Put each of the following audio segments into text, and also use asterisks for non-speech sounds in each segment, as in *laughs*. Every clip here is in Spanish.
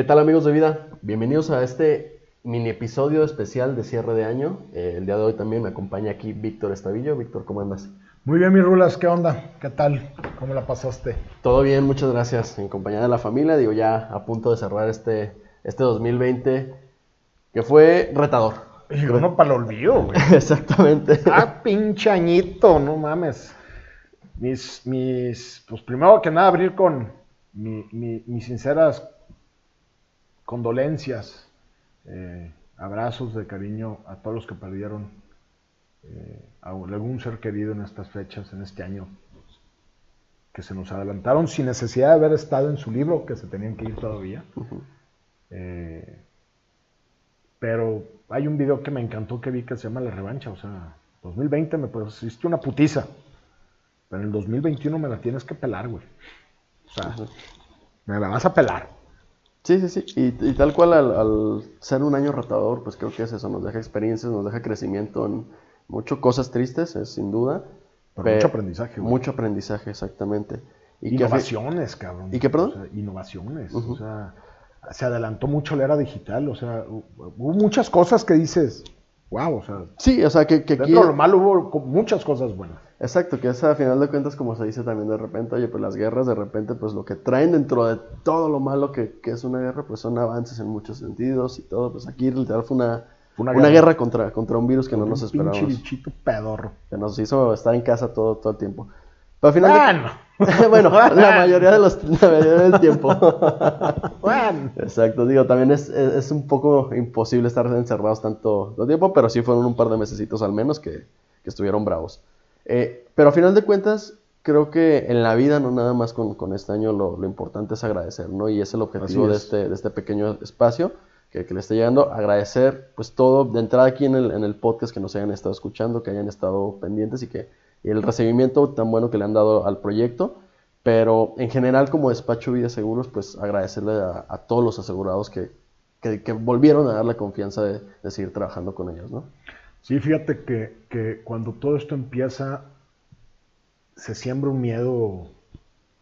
¿Qué tal amigos de vida? Bienvenidos a este mini episodio especial de cierre de año. Eh, el día de hoy también me acompaña aquí Víctor Estavillo. Víctor, ¿cómo andas? Muy bien, mi Rulas, ¿qué onda? ¿Qué tal? ¿Cómo la pasaste? Todo bien, muchas gracias. En compañía de la familia, digo ya a punto de cerrar este, este 2020 que fue retador. Y uno para el olvido, güey. *laughs* Exactamente. Ah, pinche añito, no mames. Mis, mis, pues primero que nada abrir con mi- mi- mis sinceras condolencias, eh, abrazos de cariño a todos los que perdieron eh, a algún ser querido en estas fechas, en este año, que se nos adelantaron sin necesidad de haber estado en su libro, que se tenían que ir todavía. Eh, pero hay un video que me encantó que vi que se llama La Revancha, o sea, 2020 me pusiste una putiza, pero en el 2021 me la tienes que pelar, güey. O sea, me la vas a pelar. Sí, sí, sí. Y, y tal cual al, al ser un año retador, pues creo que es eso. Nos deja experiencias, nos deja crecimiento en muchas cosas tristes, es sin duda. Pero Pe- mucho aprendizaje, güey. Mucho aprendizaje, exactamente. Y que innovaciones, cabrón. ¿Y qué, perdón? O sea, innovaciones. O sea, se adelantó mucho la era digital. O sea, hu- hubo muchas cosas que dices, wow, o sea, Sí, o sea, que, que aquí... dentro de lo malo hubo muchas cosas buenas. Exacto, que es a final de cuentas, como se dice también de repente, oye, pues las guerras de repente, pues lo que traen dentro de todo lo malo que, que es una guerra, pues son avances en muchos sentidos y todo. Pues aquí literal fue una, una, una guerra, guerra. contra, contra un virus que no nos Un esperábamos. bichito pedorro. Que nos hizo estar en casa todo, todo el tiempo. Pero al final... de- Bueno, *laughs* bueno, la mayoría, de los, la mayoría del tiempo. *laughs* bueno. Exacto, digo, también es, es, es un poco imposible estar encerrados tanto, tanto tiempo, pero sí fueron un par de mesecitos al menos que, que estuvieron bravos. Eh, pero a final de cuentas, creo que en la vida, no nada más con, con este año, lo, lo importante es agradecer, ¿no? Y es el objetivo de es. este, de este pequeño espacio que, que le esté llegando. Agradecer, pues todo, de entrada aquí en el, en el podcast, que nos hayan estado escuchando, que hayan estado pendientes y que y el recibimiento tan bueno que le han dado al proyecto. Pero en general, como despacho Vida Seguros, pues agradecerle a, a todos los asegurados que, que, que volvieron a dar la confianza de, de seguir trabajando con ellos, ¿no? Sí, fíjate que, que cuando todo esto empieza, se siembra un miedo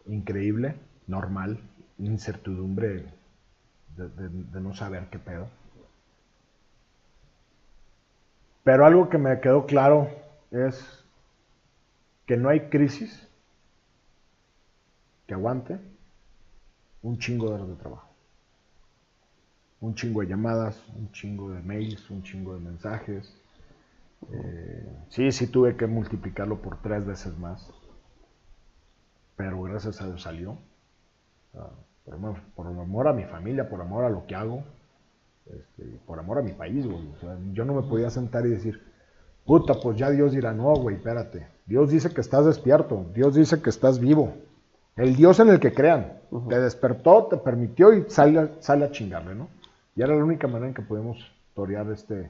increíble, normal, incertidumbre de, de- de no saber qué pedo. Pero algo que me quedó claro es que no hay crisis que aguante un chingo de horas de trabajo. Un chingo de llamadas, un chingo de mails, un chingo de mensajes. Eh, sí, sí tuve que multiplicarlo por tres veces más. Pero gracias a Dios salió. Ah, por, amor, por amor a mi familia, por amor a lo que hago, este, por amor a mi país, güey. O sea, yo no me podía sentar y decir, puta, pues ya Dios dirá, no, güey, espérate. Dios dice que estás despierto, Dios dice que estás vivo. El Dios en el que crean. Te despertó, te permitió y sale, sale a chingarle, ¿no? Y era la única manera en que podemos torear este,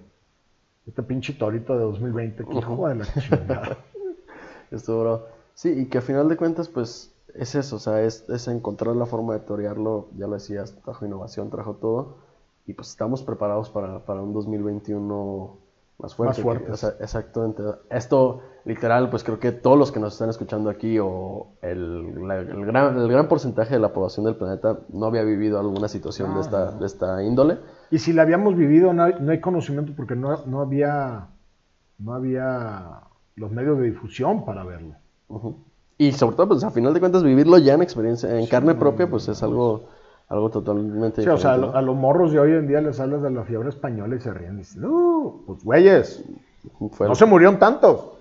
este pinche torito de 2020. Que hijo de la chingada. *laughs* Estuvo bravo. Sí, y que a final de cuentas, pues es eso, o sea, es, es encontrar la forma de torearlo, ya lo decías, trajo innovación, trajo todo, y pues estamos preparados para, para un 2021 más fuerte. Más que- sea, exactamente. Esto, literal, pues creo que todos los que nos están escuchando aquí, o el, la- el gran, el gran porcentaje de la población del planeta, no había vivido alguna situación de, esta, no. de esta índole. Y si la habíamos vivido, no hay, no hay conocimiento porque no, no había no había los medios de difusión para verlo. Y sobre todo, pues a final de cuentas, vivirlo ya en experiencia, en carne propia, pues es algo, algo totalmente Sí, o sea, a, los morros de hoy en día les hablas de la fiebre española y se ríen. Y dicen, no, pues güeyes, no se murieron tantos,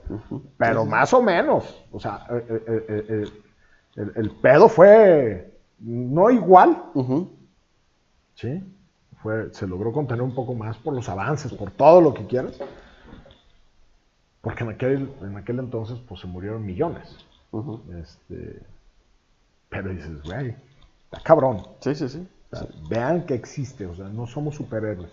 pero más o menos. O sea, eh, eh, eh, el, el pedo fue no igual. ¿sí? Fue, se logró contener un poco más por los avances, por todo lo que quieras. Porque en aquel, en aquel entonces pues se murieron millones. Este, pero dices, güey, está cabrón. Sí, sí, sí. O sea, Vean que existe, o sea, no somos superhéroes.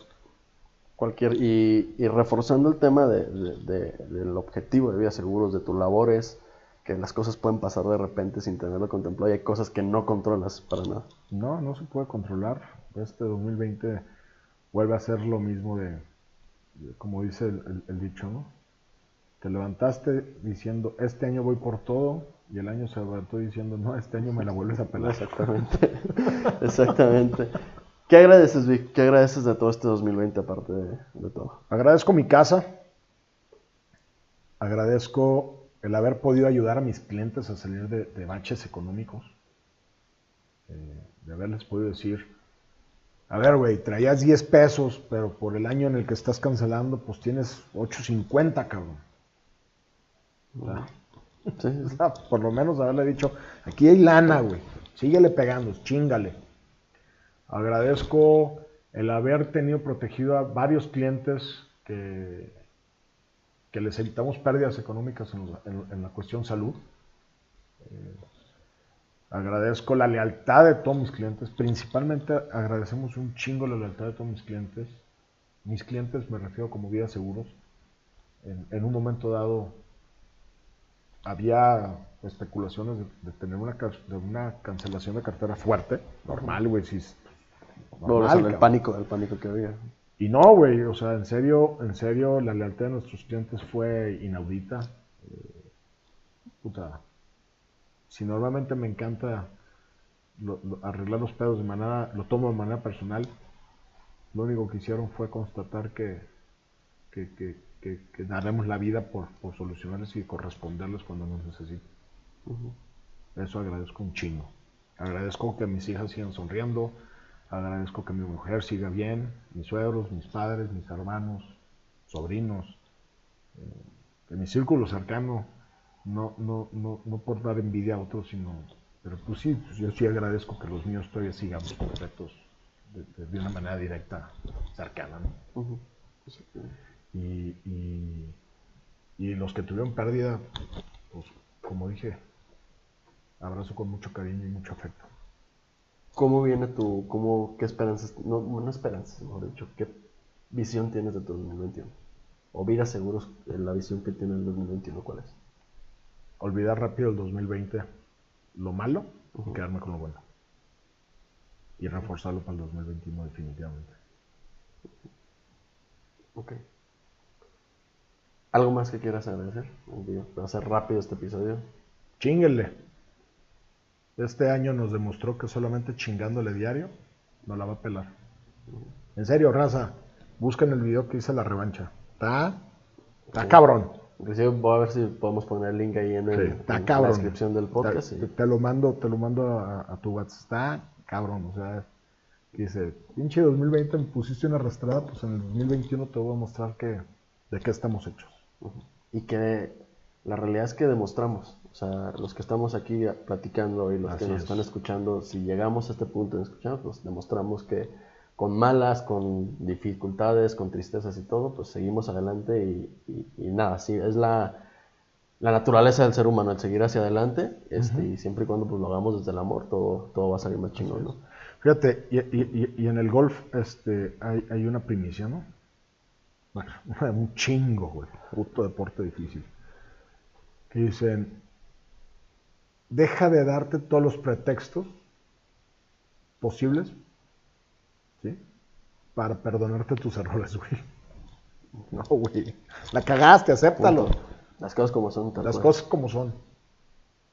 Cualquier, y, y reforzando el tema de, de- de- del objetivo de vida seguros, de tus labores, que las cosas pueden pasar de repente sin tenerlo contemplado y hay cosas que no controlas para nada. No, no se puede controlar. Este 2020 vuelve a ser lo mismo de, como dice el, el- el dicho, ¿no? Te levantaste diciendo, este año voy por todo, y el año se levantó diciendo, no, este año me la vuelves a pelar. Exactamente. *laughs* Exactamente. ¿Qué agradeces, Vic? ¿Qué agradeces de todo este 2020 aparte de, de todo? Agradezco mi casa. Agradezco el haber podido ayudar a mis clientes a salir de, de baches económicos. Eh, de haberles podido decir, a ver, güey, traías 10 pesos, pero por el año en el que estás cancelando, pues tienes 8.50, cabrón. ¿Verdad? Sea, por lo menos haberle dicho, aquí hay lana, güey. Síguele pegando, chingale. Agradezco el haber tenido protegido a varios clientes que, les evitamos pérdidas económicas en, la- cuestión salud. Eh, agradezco la lealtad de todos mis clientes. Principalmente agradecemos un chingo la lealtad de todos mis clientes. Mis clientes me refiero como Vida Seguros. En un momento dado había especulaciones de, de tener una, de una cancelación de cartera fuerte. Normal, güey. Si es- No, o normal, sea, el pánico, el pánico que había. Y no, güey, o sea, en serio, en serio, la lealtad de nuestros clientes fue inaudita. Eh, puta, si normalmente me encanta lo- lo- arreglar los pedos de manera, lo tomo de manera personal, lo único que hicieron fue constatar que, que, que- que- que daremos la vida por, por solucionarles y corresponderles cuando nos necesiten. Eso agradezco un chingo. Agradezco que mis hijas sigan sonriendo. Agradezco que mi mujer siga bien. Mis suegros, mis padres, mis hermanos, sobrinos. eh, que mi círculo cercano, no, no, no, no por dar envidia a otros, sino. Pero pues sí, pues yo sí agradezco que los míos todavía sigan perfectos de, de- de una manera directa, cercana. Y, y, y los que tuvieron pérdida, pues como dije, abrazo con mucho cariño y mucho afecto. ¿Cómo viene tu, cómo, qué esperanzas, no, no esperanzas, mejor dicho, qué visión tienes de tu 2021? O vida seguros, eh, la visión que tiene el 2021, ¿cuál es? Olvidar rápido el 2020, lo malo, y quedarme con lo bueno. Y reforzarlo para el 2021 definitivamente. Ok. ¿Algo más que quieras agradecer? Va a ser rápido este episodio. Chinguenle. Este año nos demostró que solamente chingándole diario no la va a pelar. En serio, raza, busquen el video que hice la revancha. Está, está cabrón. Inclusive voy a ver si podemos poner el link ahí en, el- Sí, en está la descripción del podcast. Te, y- te- te lo mando, te lo mando a, a tu WhatsApp. Está cabrón, o sea, dice, pinche 2020 me pusiste una arrastrada, pues en el 2021 te voy a mostrar que de qué estamos hechos. Y que la realidad es que demostramos, o sea, los que estamos aquí platicando y los Así que nos es. están escuchando, si llegamos a este punto de escuchar, pues demostramos que con malas, con dificultades, con tristezas y todo, pues seguimos adelante y, y- y nada, sí, es la, la naturaleza del ser humano, el seguir hacia adelante, este, y siempre y cuando pues, lo hagamos desde el amor, todo, todo va a salir más chingón, ¿no? Fíjate, y- y en el golf este, hay, hay una primicia, ¿no? Bueno, *laughs* un chingo, güey. Puto deporte difícil. Que dicen, deja de darte todos los pretextos posibles, ¿sí? Para perdonarte tus *laughs* errores, güey. No, güey. La cagaste, acéptalo. Punto. Las cosas como son. tal Las cual. cosas como son.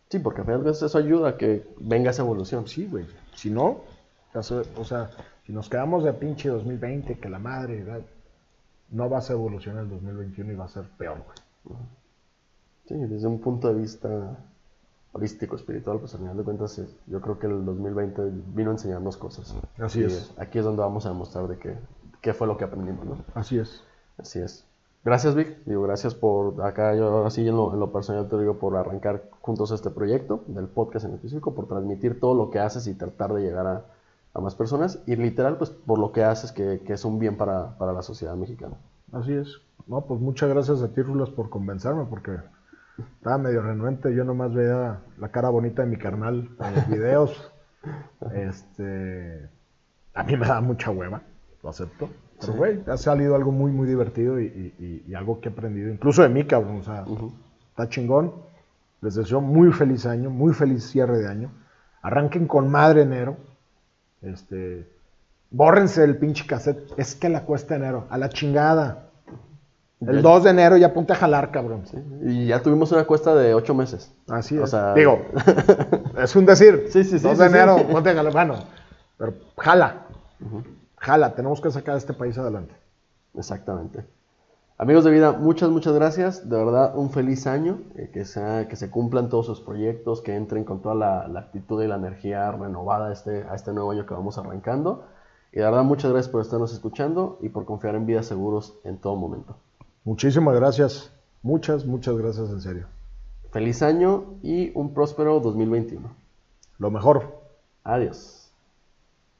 Sí, porque a cuentas eso ayuda a que venga esa evolución. Sí, güey. Si no, o sea, o sea, si nos quedamos de pinche 2020, que la madre, ¿verdad? No vas a evolucionar el 2021 y va a ser peor, güey. Sí, desde un punto de vista holístico, espiritual, pues al final de cuentas es- yo creo que el 2020 vino a enseñarnos cosas. Así Y, es. eh, Aquí es donde vamos a demostrar de qué, qué fue lo que aprendimos, ¿no? Así es. Así es. Gracias, Vic. Digo, gracias por acá, yo ahora sí en lo, en lo personal te digo, por arrancar juntos este proyecto del podcast en específico, por transmitir todo lo que haces y tratar de llegar a, a más personas. Y literal, pues por lo que haces, que, que es un bien para, para la sociedad mexicana. Así es. No, pues muchas gracias a ti, Rulas, por convencerme, porque estaba medio renuente. Yo nomás veía la cara bonita de mi carnal en los videos. *laughs* Este. A mí me da mucha hueva, lo acepto. Pero, güey, ha salido algo muy, muy divertido y, y- algo que he aprendido, incluso de mí, cabrón. O sea, está chingón. Les deseo muy feliz año, muy feliz cierre de año. Arranquen con madre enero. Este. Bórrense el pinche cassette. Es que la cuesta enero. A la chingada. El 2 de enero ya ponte a jalar, cabrón. Y ya tuvimos una cuesta de ocho meses. Así O es. sea- Digo, *laughs* es un decir. Sí, sí, sí, 2 sí, de enero, sí. ponte a jalar. Bueno, pero jala. Jala, tenemos que sacar a este país adelante. Exactamente. Amigos de vida, muchas, muchas gracias. De verdad, un feliz año. eh, que, sea, que se cumplan todos sus proyectos, que entren con toda la, la actitud y la energía renovada a este, a este nuevo año que vamos arrancando. Y de verdad, muchas gracias por estarnos escuchando y por confiar en Vida Seguros en todo momento. Muchísimas gracias. Muchas, muchas gracias en serio. Feliz año y un próspero 2021. Lo mejor. Adiós.